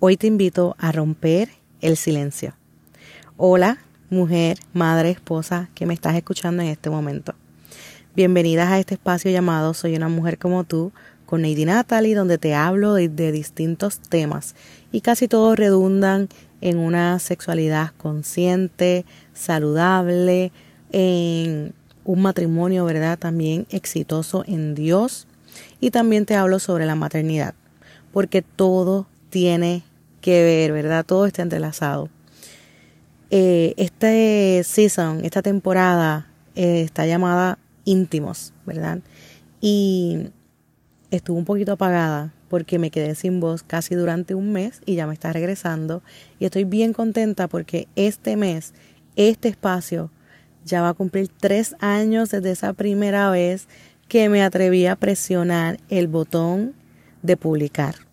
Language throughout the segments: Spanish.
Hoy te invito a romper el silencio. Hola, mujer, madre, esposa que me estás escuchando en este momento. Bienvenidas a este espacio llamado Soy una mujer como tú con Neidy Natalie, donde te hablo de, de distintos temas y casi todos redundan en una sexualidad consciente, saludable, en un matrimonio, ¿verdad? También exitoso en Dios. Y también te hablo sobre la maternidad, porque todo tiene que ver, ¿verdad? Todo está entrelazado. Eh, este season, esta temporada eh, está llamada íntimos, ¿verdad? Y estuvo un poquito apagada porque me quedé sin voz casi durante un mes y ya me está regresando. Y estoy bien contenta porque este mes, este espacio, ya va a cumplir tres años desde esa primera vez que me atreví a presionar el botón de publicar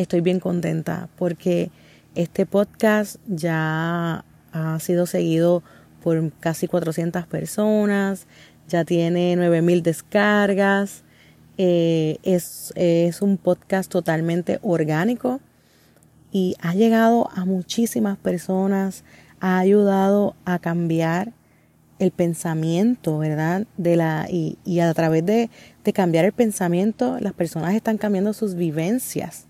estoy bien contenta porque este podcast ya ha sido seguido por casi 400 personas, ya tiene 9000 descargas, eh, es, es un podcast totalmente orgánico y ha llegado a muchísimas personas, ha ayudado a cambiar el pensamiento, ¿verdad? De la, y, y a través de, de cambiar el pensamiento, las personas están cambiando sus vivencias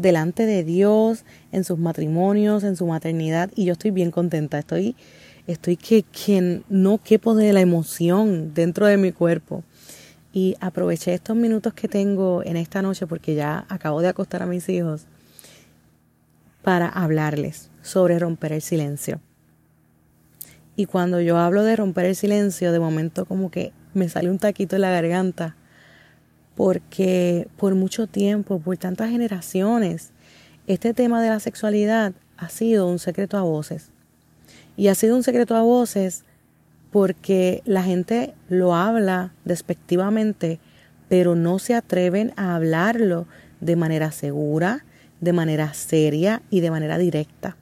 delante de Dios, en sus matrimonios, en su maternidad, y yo estoy bien contenta, estoy, estoy que, que no quepo de la emoción dentro de mi cuerpo. Y aproveché estos minutos que tengo en esta noche, porque ya acabo de acostar a mis hijos, para hablarles sobre romper el silencio. Y cuando yo hablo de romper el silencio, de momento como que me sale un taquito en la garganta porque por mucho tiempo, por tantas generaciones, este tema de la sexualidad ha sido un secreto a voces. Y ha sido un secreto a voces porque la gente lo habla despectivamente, pero no se atreven a hablarlo de manera segura, de manera seria y de manera directa.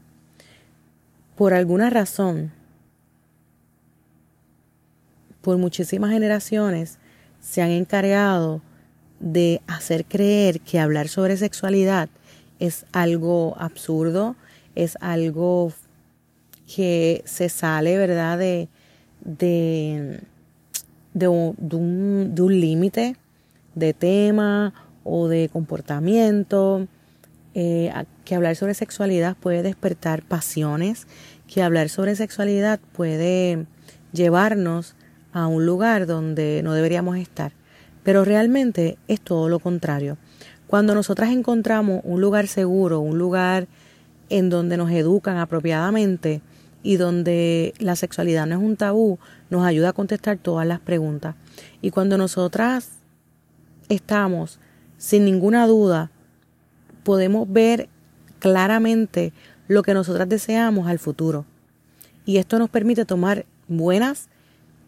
Por alguna razón, por muchísimas generaciones, se han encargado de hacer creer que hablar sobre sexualidad es algo absurdo, es algo que se sale, ¿verdad?, de, de, de un, límite de tema o de comportamiento, eh, que hablar sobre sexualidad puede despertar pasiones, que hablar sobre sexualidad puede llevarnos a un lugar donde no deberíamos estar. Pero realmente es todo lo contrario. Cuando nosotras encontramos un lugar seguro, un lugar en donde nos educan apropiadamente y donde la sexualidad no es un tabú, nos ayuda a contestar todas las preguntas. Y cuando nosotras estamos sin ninguna duda, podemos ver claramente lo que nosotras deseamos al futuro. Y esto nos permite tomar buenas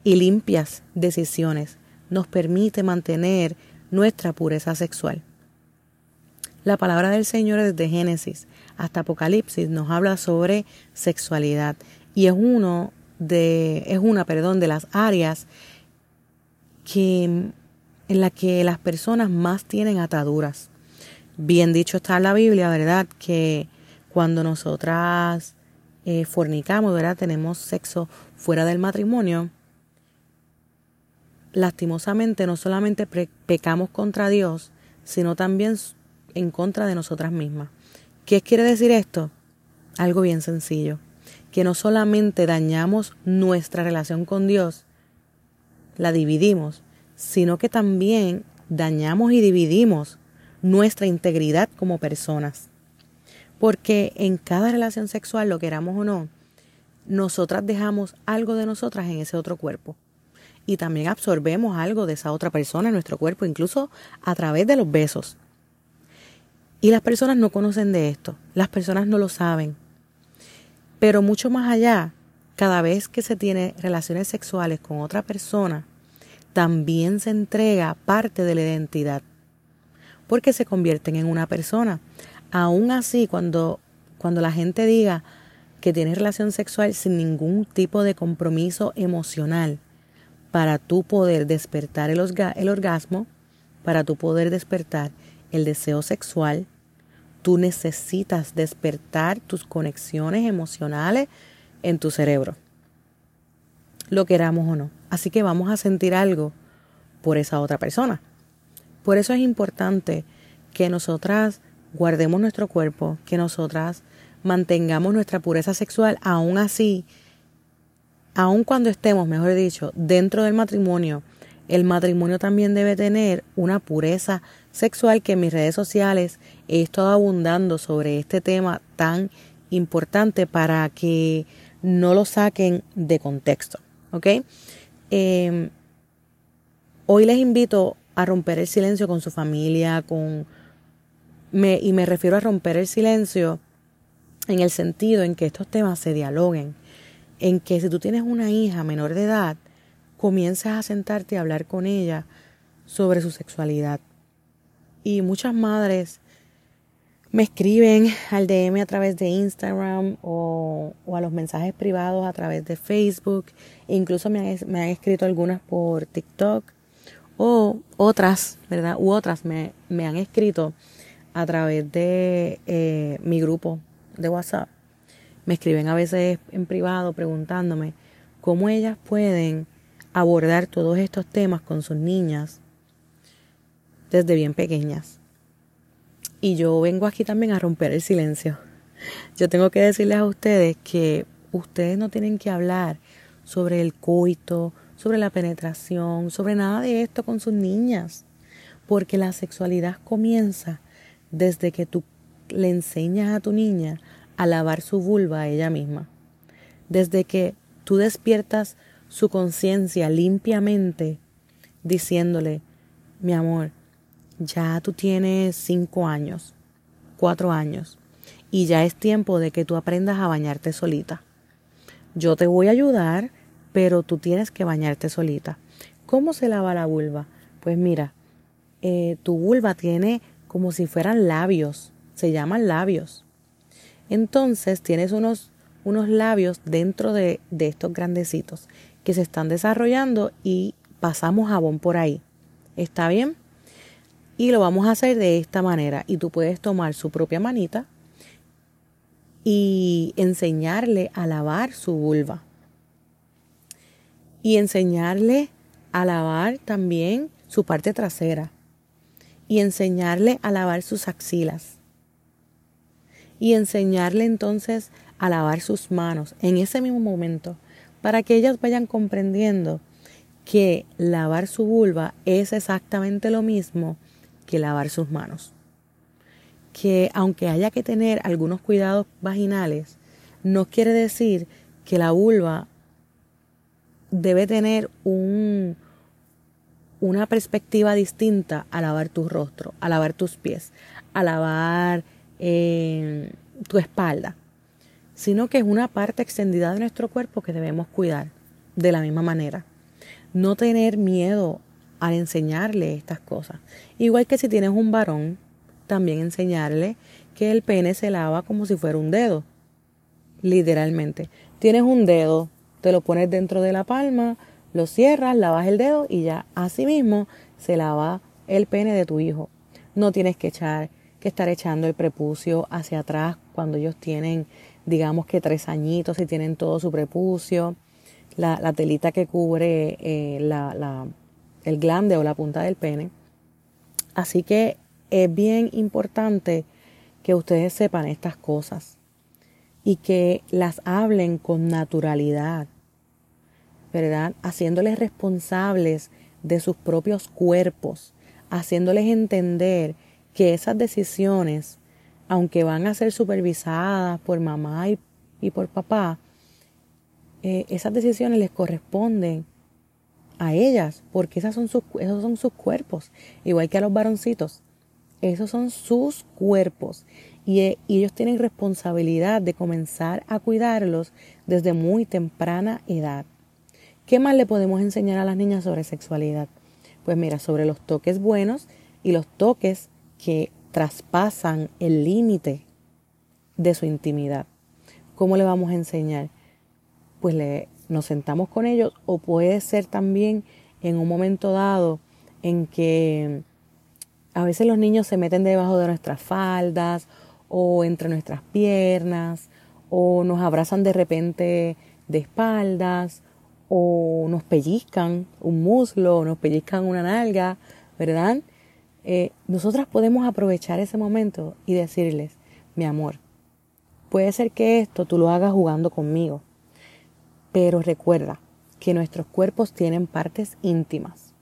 y limpias decisiones nos permite mantener nuestra pureza sexual. La palabra del Señor desde Génesis hasta Apocalipsis nos habla sobre sexualidad y es uno de es una, perdón, de las áreas que en la que las personas más tienen ataduras. Bien dicho está en la Biblia, ¿verdad? Que cuando nosotras eh, fornicamos, ¿verdad? Tenemos sexo fuera del matrimonio, lastimosamente no solamente pecamos contra Dios, sino también en contra de nosotras mismas. ¿Qué quiere decir esto? Algo bien sencillo, que no solamente dañamos nuestra relación con Dios, la dividimos, sino que también dañamos y dividimos nuestra integridad como personas. Porque en cada relación sexual, lo queramos o no, nosotras dejamos algo de nosotras en ese otro cuerpo y también absorbemos algo de esa otra persona en nuestro cuerpo, incluso a través de los besos. Y las personas no conocen de esto, las personas no lo saben. Pero mucho más allá, cada vez que se tiene relaciones sexuales con otra persona, también se entrega parte de la identidad, porque se convierten en una persona. Aún así, cuando, cuando la gente diga que tiene relación sexual sin ningún tipo de compromiso emocional, para tú poder despertar el, orgasmo, para tú poder despertar el deseo sexual, tú necesitas despertar tus conexiones emocionales en tu cerebro, lo queramos o no. Así que vamos a sentir algo por esa otra persona. Por eso es importante que nosotras guardemos nuestro cuerpo, que nosotras mantengamos nuestra pureza sexual, aún así, aun cuando estemos, mejor dicho, dentro del matrimonio, el matrimonio también debe tener una pureza sexual que en mis redes sociales he estado abundando sobre este tema tan importante para que no lo saquen de contexto. ¿Ok? Em, hoy les invito a romper el silencio con su familia, con me, y me refiero a romper el silencio en el sentido en que estos temas se dialoguen, en que si tú tienes una hija menor de edad, comiences a sentarte a hablar con ella sobre su sexualidad. Y muchas madres me escriben al DM a través de Instagram o, a los mensajes privados a través de Facebook. Incluso me han, me han, escrito algunas por TikTok o otras, ¿verdad? U otras me, me han escrito a través de eh, mi grupo de WhatsApp. Me escriben a veces en privado preguntándome cómo ellas pueden abordar todos estos temas con sus niñas desde bien pequeñas. Y yo vengo aquí también a romper el silencio. Yo tengo que decirles a ustedes que ustedes no tienen que hablar sobre el coito, sobre la penetración, sobre nada de esto con sus niñas, porque la sexualidad comienza desde que tú le enseñas a tu niña a lavar su vulva a ella misma, desde que tú despiertas su conciencia limpiamente diciéndole, mi amor, ya tú tienes cinco años, cuatro años, y ya es tiempo de que tú aprendas a bañarte solita. Yo te voy a ayudar, pero tú tienes que bañarte solita. ¿Cómo se lava la vulva? Pues mira, eh, tu vulva tiene como si fueran labios, se llaman labios. Entonces tienes unos, unos labios dentro de, de estos grandecitos que se están desarrollando y pasamos jabón por ahí. ¿Está bien? Y lo vamos a hacer de esta manera. Y tú puedes tomar su propia manita y enseñarle a lavar su vulva. Y enseñarle a lavar también su parte trasera. Y enseñarle a lavar sus axilas. Y enseñarle entonces a lavar sus manos en ese mismo momento para que ellas vayan comprendiendo que lavar su vulva es exactamente lo mismo que lavar sus manos. Que aunque haya que tener algunos cuidados vaginales, no quiere decir que la vulva debe tener un, una perspectiva distinta a lavar tu rostro, a lavar tus pies, a lavar tu espalda, sino que es una parte extendida de nuestro cuerpo que debemos cuidar de la misma manera. No tener miedo al enseñarle estas cosas. Igual que si tienes un varón, también enseñarle que el pene se lava como si fuera un dedo. Literalmente. Tienes un dedo, te lo pones dentro de la palma, lo cierras, lavas el dedo y ya así mismo se lava el pene de tu hijo. No tienes que echar, que estar echando el prepucio hacia atrás cuando ellos tienen, digamos que tres añitos y tienen todo su prepucio. La, telita que cubre eh, la, el glande o la punta del pene. Así que es bien importante que ustedes sepan estas cosas y que las hablen con naturalidad, ¿verdad? Haciéndoles responsables de sus propios cuerpos, haciéndoles entender que esas decisiones, aunque van a ser supervisadas por mamá y, por papá, eh, esas decisiones les corresponden a ellas, porque esas son sus, esos son sus cuerpos, igual que a los varoncitos. Esos son sus cuerpos y, y ellos tienen responsabilidad de comenzar a cuidarlos desde muy temprana edad. ¿Qué más le podemos enseñar a las niñas sobre sexualidad? Pues mira, sobre los toques buenos y los toques que traspasan el límite de su intimidad. ¿Cómo le vamos a enseñar? Pues le nos sentamos con ellos o puede ser también en un momento dado en que a veces los niños se meten debajo de nuestras faldas o entre nuestras piernas o nos abrazan de repente de espaldas o nos pellizcan un muslo o nos pellizcan una nalga, ¿verdad? Eh, nosotras podemos aprovechar ese momento y decirles, mi amor, puede ser que esto tú lo hagas jugando conmigo, pero recuerda que nuestros cuerpos tienen partes íntimas.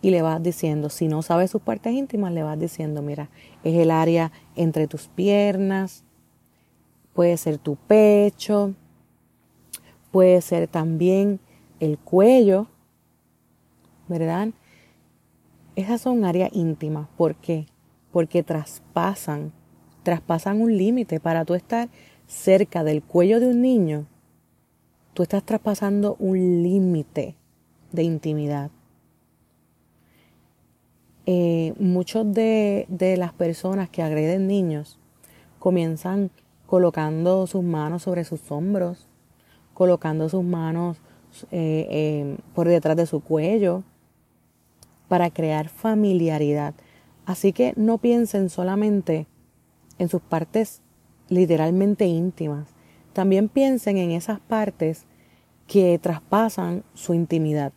Y le vas diciendo, si no sabes sus partes íntimas, le vas diciendo, mira, es el área entre tus piernas, puede ser tu pecho, puede ser también el cuello, ¿verdad? Esas son áreas íntimas. ¿Por qué? Porque traspasan, traspasan un límite. Para tú estar cerca del cuello de un niño, tú estás traspasando un límite de intimidad. Eh, muchos de, de las personas que agreden niños comienzan colocando sus manos sobre sus hombros, colocando sus manos eh, eh, por detrás de su cuello para crear familiaridad. Así que no piensen solamente en sus partes literalmente íntimas, también piensen en esas partes que traspasan su intimidad.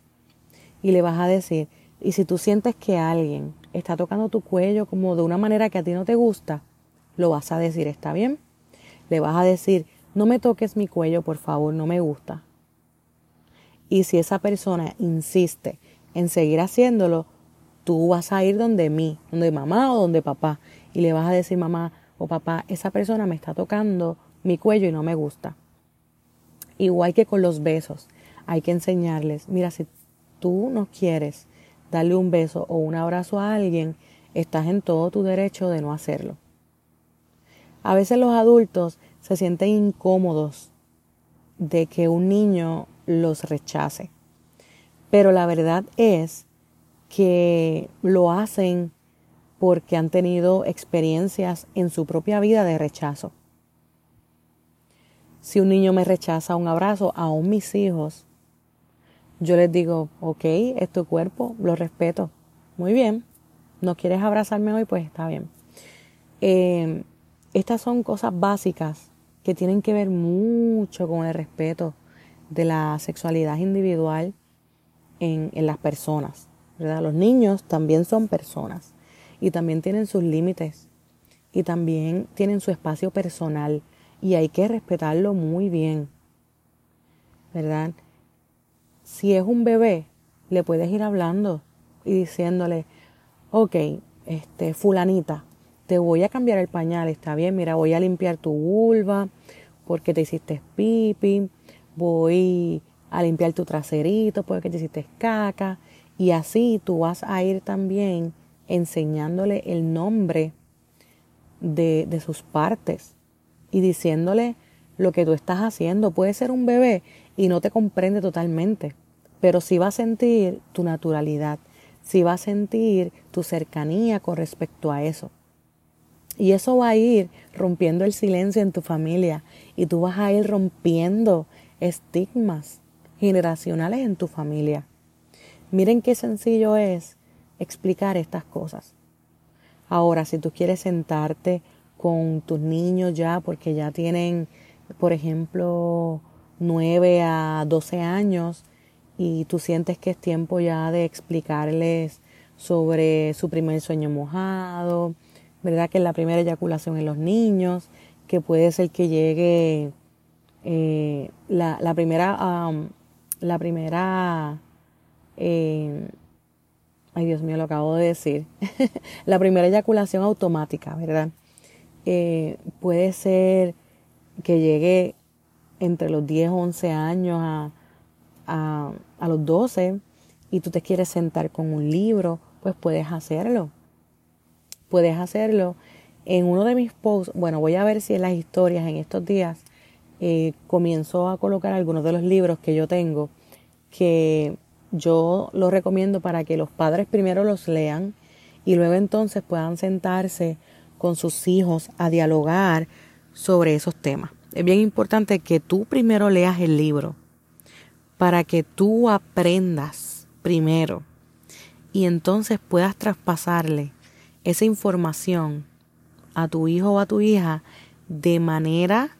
Y le vas a decir, y si tú sientes que alguien está tocando tu cuello como de una manera que a ti no te gusta, lo vas a decir, ¿está bien? Le vas a decir, no me toques mi cuello, por favor, no me gusta. Y si esa persona insiste en seguir haciéndolo, tú vas a ir donde mí, donde mamá o donde papá, y le vas a decir, mamá o papá, esa persona me está tocando mi cuello y no me gusta. Igual que con los besos, hay que enseñarles, mira, si tú no quieres darle un beso o un abrazo a alguien, estás en todo tu derecho de no hacerlo. A veces los adultos se sienten incómodos de que un niño los rechace. Pero la verdad es que lo hacen porque han tenido experiencias en su propia vida de rechazo. Si un niño me rechaza un abrazo, aún mis hijos, yo les digo, ok, es tu cuerpo, lo respeto. Muy bien, no quieres abrazarme hoy, pues está bien. Eh, estas son cosas básicas que tienen que ver mucho con el respeto de la sexualidad individual en, las personas. ¿verdad? Los niños también son personas y también tienen sus límites y también tienen su espacio personal y hay que respetarlo muy bien. ¿Verdad? Si es un bebé, le puedes ir hablando y diciéndole, ok, este, fulanita, te voy a cambiar el pañal, está bien, mira, voy a limpiar tu vulva porque te hiciste pipi, voy a limpiar tu traserito porque te hiciste caca y así tú vas a ir también enseñándole el nombre de, de sus partes y diciéndole lo que tú estás haciendo. Puede ser un bebé y no te comprende totalmente, pero sí va a sentir tu naturalidad, sí va a sentir tu cercanía con respecto a eso. Y eso va a ir rompiendo el silencio en tu familia y tú vas a ir rompiendo estigmas generacionales en tu familia. Miren qué sencillo es explicar estas cosas. Ahora, si tú quieres sentarte con tus niños ya, porque ya tienen, por ejemplo, 9 a 12 años, y tú sientes que es tiempo ya de explicarles sobre su primer sueño mojado, ¿verdad? Que es la primera eyaculación en los niños, que puede ser que llegue eh, la, la, primera, la primera, eh, ay Dios mío, lo acabo de decir, la primera eyaculación automática, ¿verdad? Eh, puede ser que llegue entre los 10 o 11 años a, a, a los 12 y tú te quieres sentar con un libro, pues puedes hacerlo puedes hacerlo en uno de mis posts. Bueno, voy a ver si en las historias en estos días eh, comienzo a colocar algunos de los libros que yo tengo que yo los recomiendo para que los padres primero los lean y luego entonces puedan sentarse con sus hijos a dialogar sobre esos temas. Es bien importante que tú primero leas el libro para que tú aprendas primero y entonces puedas traspasarle esa información a tu hijo o a tu hija de manera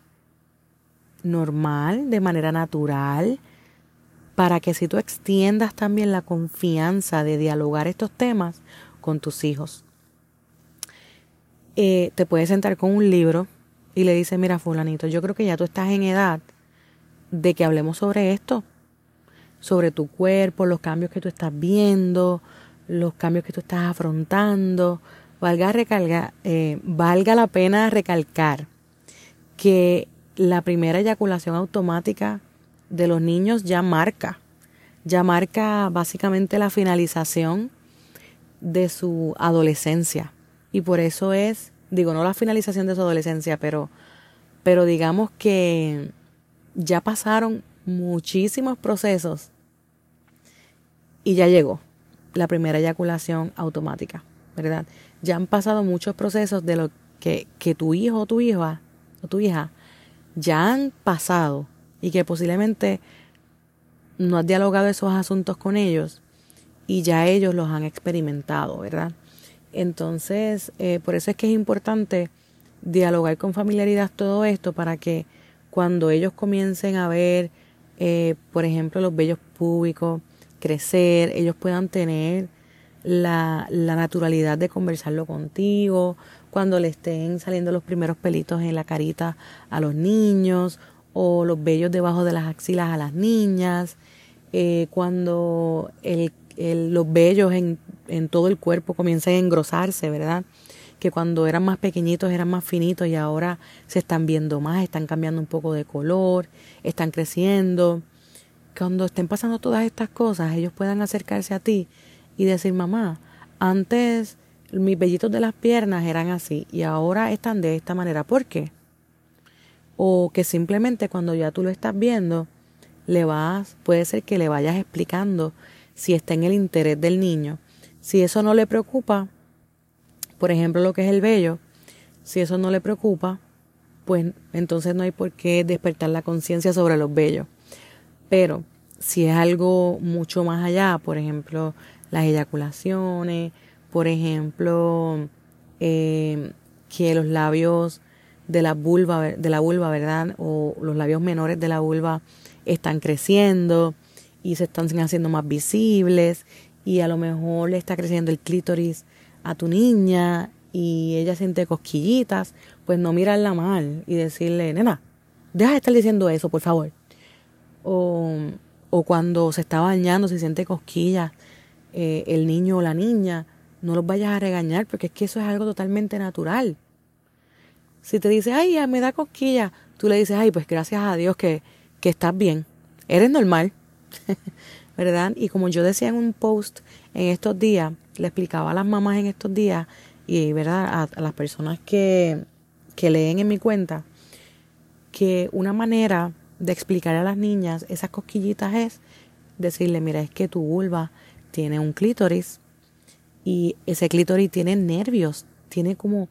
normal, de manera natural, para que si tú extiendas también la confianza de dialogar estos temas con tus hijos. Eh, te puedes sentar con un libro y le dices, mira fulanito, yo creo que ya tú estás en edad de que hablemos sobre esto, sobre tu cuerpo, los cambios que tú estás viendo, los cambios que tú estás afrontando. Valga, recalga, eh, valga la pena recalcar que la primera eyaculación automática de los niños ya marca, ya marca básicamente la finalización de su adolescencia. Y por eso es, digo, no la finalización de su adolescencia, pero, pero digamos que ya pasaron muchísimos procesos y ya llegó la primera eyaculación automática, ¿verdad? Ya han pasado muchos procesos de lo que, que tu hijo o tu hija o tu hija ya han pasado y que posiblemente no has dialogado esos asuntos con ellos y ya ellos los han experimentado, ¿verdad? Entonces, eh, por eso es que es importante dialogar con familiaridad todo esto para que cuando ellos comiencen a ver, eh, por ejemplo, los vellos públicos crecer, ellos puedan tener la naturalidad de conversarlo contigo, cuando le estén saliendo los primeros pelitos en la carita a los niños o los vellos debajo de las axilas a las niñas, eh, cuando el, los vellos en, todo el cuerpo comienzan a engrosarse, ¿verdad? que cuando eran más pequeñitos eran más finitos y ahora se están viendo más, están cambiando un poco de color, están creciendo. Cuando estén pasando todas estas cosas, ellos puedan acercarse a ti y decir, mamá, antes mis vellitos de las piernas eran así y ahora están de esta manera. ¿Por qué? O que simplemente cuando ya tú lo estás viendo, le vas, puede ser que le vayas explicando si está en el interés del niño. Si eso no le preocupa, por ejemplo, lo que es el vello, si eso no le preocupa, pues entonces no hay por qué despertar la conciencia sobre los vellos. Pero si es algo mucho más allá, por ejemplo, las eyaculaciones, por ejemplo, eh, que los labios de la vulva, de la vulva, ¿verdad? O los labios menores de la vulva están creciendo y se están haciendo más visibles y a lo mejor le está creciendo el clítoris a tu niña y ella siente cosquillitas, pues no mirarla mal y decirle, nena, deja de estar diciendo eso, por favor. O, o cuando se está bañando, se siente cosquillas eh, el niño o la niña, no los vayas a regañar porque es que eso es algo totalmente natural. Si te dice, ay, me da cosquilla, tú le dices, ay, pues gracias a Dios que, que estás bien, eres normal, ¿verdad? Y como yo decía en un post en estos días, le explicaba a las mamás en estos días y, ¿verdad? A, las personas que, que leen en mi cuenta, que una manera de explicar a las niñas esas cosquillitas es decirle, mira, es que tu vulva tiene un clítoris, y ese clítoris tiene nervios, tiene como,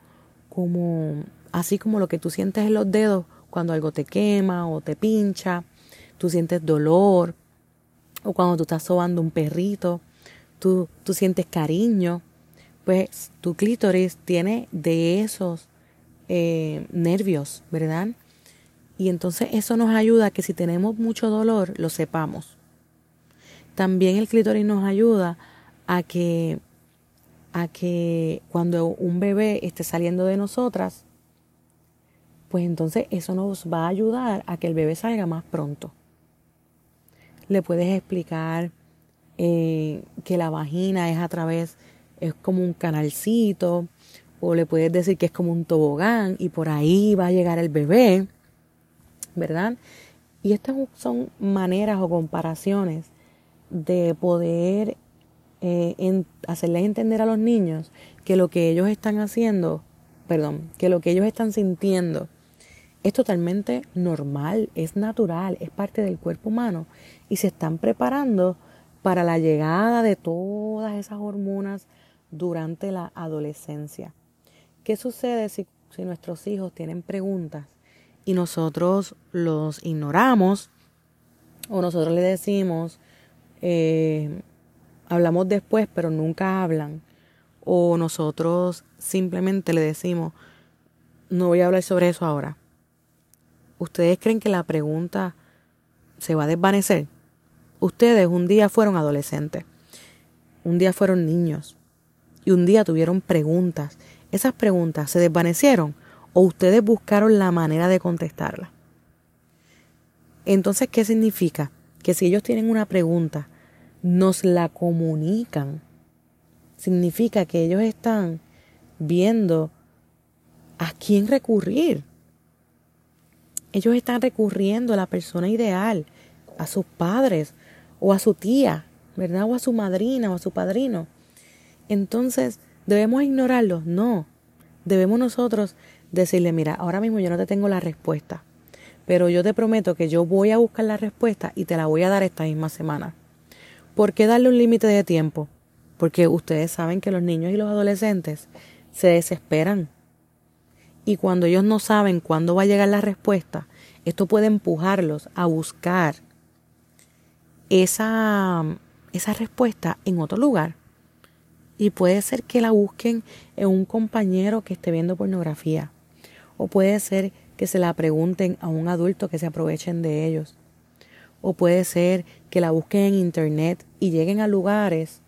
como, así como lo que tú sientes en los dedos cuando algo te quema o te pincha, tú sientes dolor, o cuando tú estás sobando un perrito, tú, tú sientes cariño, pues tu clítoris tiene de esos eh, nervios, ¿verdad? Y entonces eso nos ayuda a que si tenemos mucho dolor, lo sepamos. También el clítoris nos ayuda a que a que cuando un bebé esté saliendo de nosotras, pues entonces eso nos va a ayudar a que el bebé salga más pronto. Le puedes explicar eh, que la vagina es a través, es como un canalcito, o le puedes decir que es como un tobogán y por ahí va a llegar el bebé, ¿verdad? Y estas son maneras o comparaciones de poder eh, hacerles entender a los niños que lo que ellos están haciendo, perdón, que lo que ellos están sintiendo es totalmente normal, es natural, es parte del cuerpo humano y se están preparando para la llegada de todas esas hormonas durante la adolescencia. ¿Qué sucede si, si nuestros hijos tienen preguntas y nosotros los ignoramos o nosotros le decimos, eh, hablamos después, pero nunca hablan, o nosotros simplemente le decimos, no voy a hablar sobre eso ahora. ¿Ustedes creen que la pregunta se va a desvanecer? Ustedes un día fueron adolescentes, un día fueron niños y un día tuvieron preguntas. ¿Esas preguntas se desvanecieron o ustedes buscaron la manera de contestarlas? Entonces, ¿qué significa? Que si ellos tienen una pregunta, nos la comunican. Significa que ellos están viendo a quién recurrir. Ellos están recurriendo a la persona ideal, a sus padres o a su tía, ¿verdad? O a su madrina o a su padrino. Entonces, ¿debemos ignorarlos? No. Debemos nosotros decirle, mira, ahora mismo yo no te tengo la respuesta, pero yo te prometo que yo voy a buscar la respuesta y te la voy a dar esta misma semana. ¿Por qué darle un límite de tiempo? Porque ustedes saben que los niños y los adolescentes se desesperan. Y cuando ellos no saben cuándo va a llegar la respuesta, esto puede empujarlos a buscar esa, esa respuesta en otro lugar. Y puede ser que la busquen en un compañero que esté viendo pornografía. O puede ser que se la pregunten a un adulto que se aprovechen de ellos. O puede ser que la busquen en internet y lleguen a lugares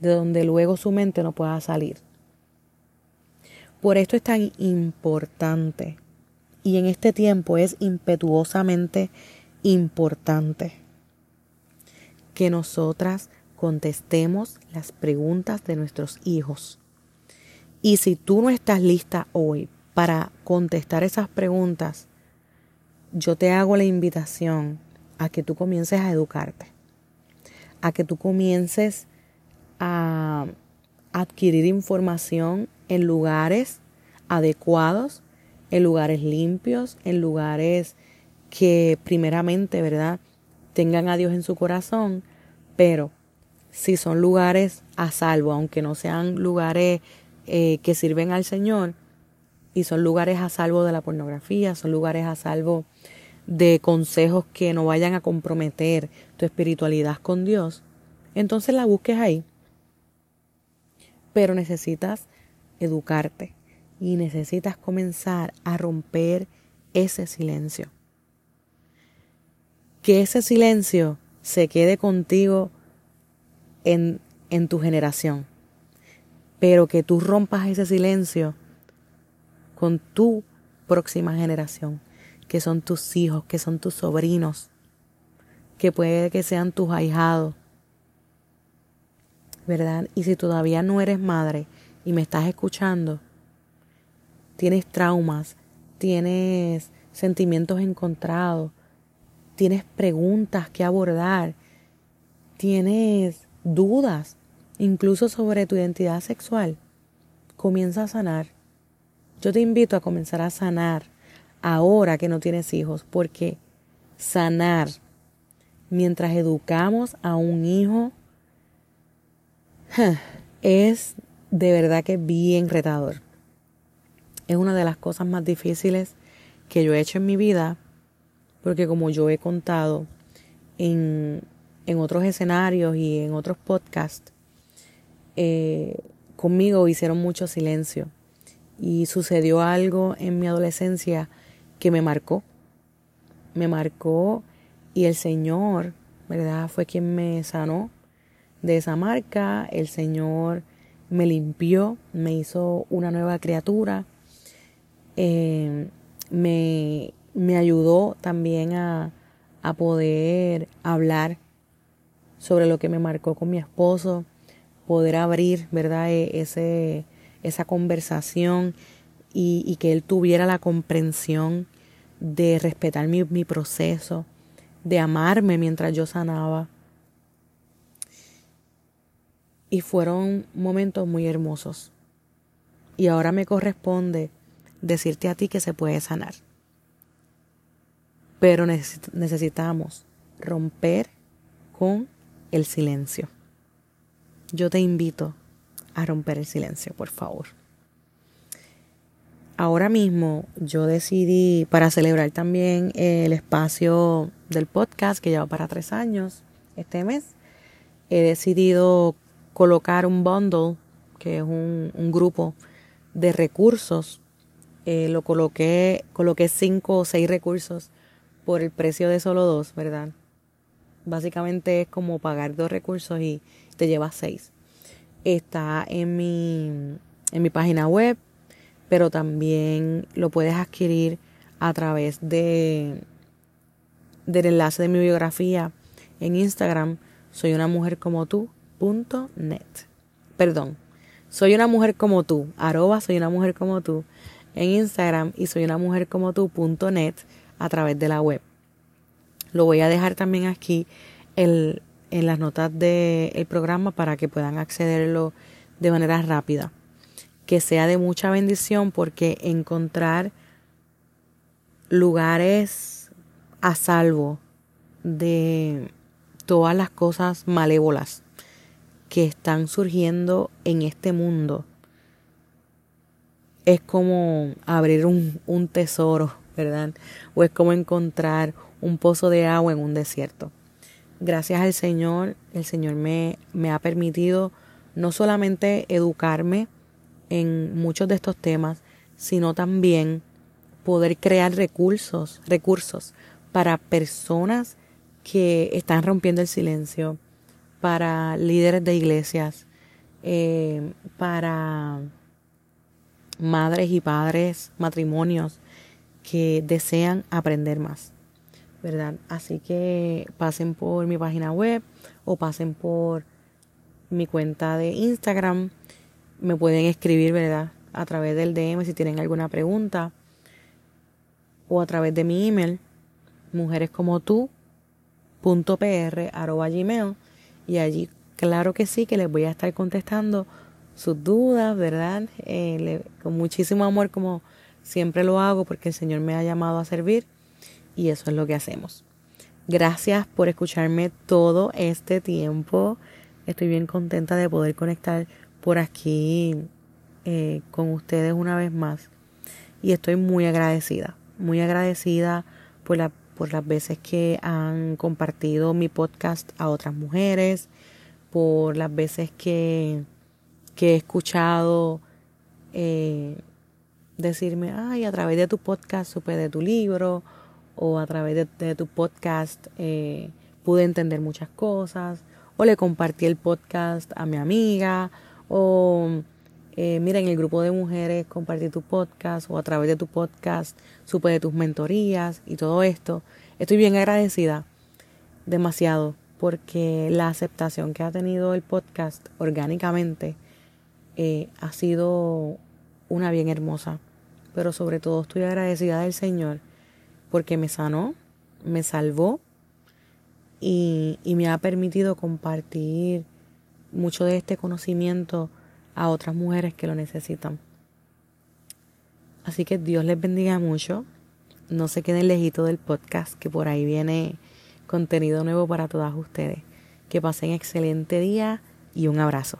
de donde luego su mente no pueda salir. Por esto es tan importante y en este tiempo es impetuosamente importante que nosotras contestemos las preguntas de nuestros hijos. Y si tú no estás lista hoy para contestar esas preguntas, yo te hago la invitación a que tú comiences a educarte, a que tú comiences a adquirir información en lugares adecuados, en lugares limpios, en lugares que primeramente, ¿verdad?, tengan a Dios en su corazón, pero si son lugares a salvo, aunque no sean lugares eh, que sirven al Señor, y son lugares a salvo de la pornografía, son lugares a salvo de consejos que no vayan a comprometer tu espiritualidad con Dios, entonces la busques ahí. Pero necesitas educarte y necesitas comenzar a romper ese silencio. Que ese silencio se quede contigo en, en tu generación, pero que tú rompas ese silencio con tu próxima generación, que son tus hijos, que son tus sobrinos, que puede que sean tus ahijados, ¿verdad? Y si todavía no eres madre y me estás escuchando, tienes traumas, tienes sentimientos encontrados, tienes preguntas que abordar, tienes dudas, incluso sobre tu identidad sexual, comienza a sanar. Yo te invito a comenzar a sanar ahora que no tienes hijos, porque sanar mientras educamos a un hijo es de verdad que bien retador. Es una de las cosas más difíciles que yo he hecho en mi vida, porque como yo he contado en, en otros escenarios y en otros podcasts, eh, conmigo hicieron mucho silencio y sucedió algo en mi adolescencia que me marcó. Me marcó y el Señor, ¿verdad? Fue quien me sanó de esa marca. El Señor me limpió, me hizo una nueva criatura. Eh, me, me, ayudó también a, a poder hablar sobre lo que me marcó con mi esposo, poder abrir, ¿verdad? E, ese, esa conversación y, que él tuviera la comprensión de respetar mi proceso, de amarme mientras yo sanaba. Y fueron momentos muy hermosos. Y ahora me corresponde decirte a ti que se puede sanar. Pero necesitamos romper con el silencio. Yo te invito a romper el silencio, por favor. Ahora mismo yo decidí, para celebrar también el espacio del podcast que lleva para tres años este mes, he decidido colocar un bundle, que es un, grupo de recursos Eh, lo coloqué, coloqué cinco o seis recursos por el precio de solo dos, ¿verdad? Básicamente es como pagar dos recursos y te llevas seis. Está en mi, en mi página web, pero también lo puedes adquirir a través de del enlace de mi biografía en Instagram, soy una mujer como tú, punto net. Perdón, soy una mujer como tú, arroba soy una mujer como tú en Instagram y soy una mujer como tú, punto net a través de la web. Lo voy a dejar también aquí en las notas del programa para que puedan accederlo de manera rápida. Que sea de mucha bendición porque encontrar lugares a salvo de todas las cosas malévolas que están surgiendo en este mundo es como abrir un, un tesoro, ¿verdad? O es como encontrar un pozo de agua en un desierto. Gracias al Señor, el Señor me, me ha permitido no solamente educarme en muchos de estos temas, sino también poder crear recursos, recursos para personas que están rompiendo el silencio, para líderes de iglesias, eh, para madres y padres, matrimonios que desean aprender más, ¿verdad? Así que pasen por mi página web o pasen por mi cuenta de Instagram. Me pueden escribir, ¿verdad? A través del DM si tienen alguna pregunta o a través de mi email mujeres como tú gmail y allí claro que sí que les voy a estar contestando sus dudas, ¿verdad? Eh, con muchísimo amor como siempre lo hago porque el Señor me ha llamado a servir y eso es lo que hacemos. Gracias por escucharme todo este tiempo. Estoy bien contenta de poder conectar por aquí eh, con ustedes una vez más. Y estoy muy agradecida, muy agradecida por la por las veces que han compartido mi podcast a otras mujeres, por las veces que, que he escuchado eh, decirme, ay, a través de tu podcast supe de tu libro, o a través de, tu podcast eh, pude entender muchas cosas, o le compartí el podcast a mi amiga, o eh, mira, en el grupo de mujeres compartí tu podcast o a través de tu podcast supe de tus mentorías y todo esto. Estoy bien agradecida, demasiado, porque la aceptación que ha tenido el podcast orgánicamente eh, ha sido una bien hermosa. Pero sobre todo estoy agradecida del Señor porque me sanó, me salvó y, y me ha permitido compartir mucho de este conocimiento a otras mujeres que lo necesitan. Así que Dios les bendiga mucho. No se queden lejitos del podcast, que por ahí viene contenido nuevo para todas ustedes. Que pasen excelente día y un abrazo.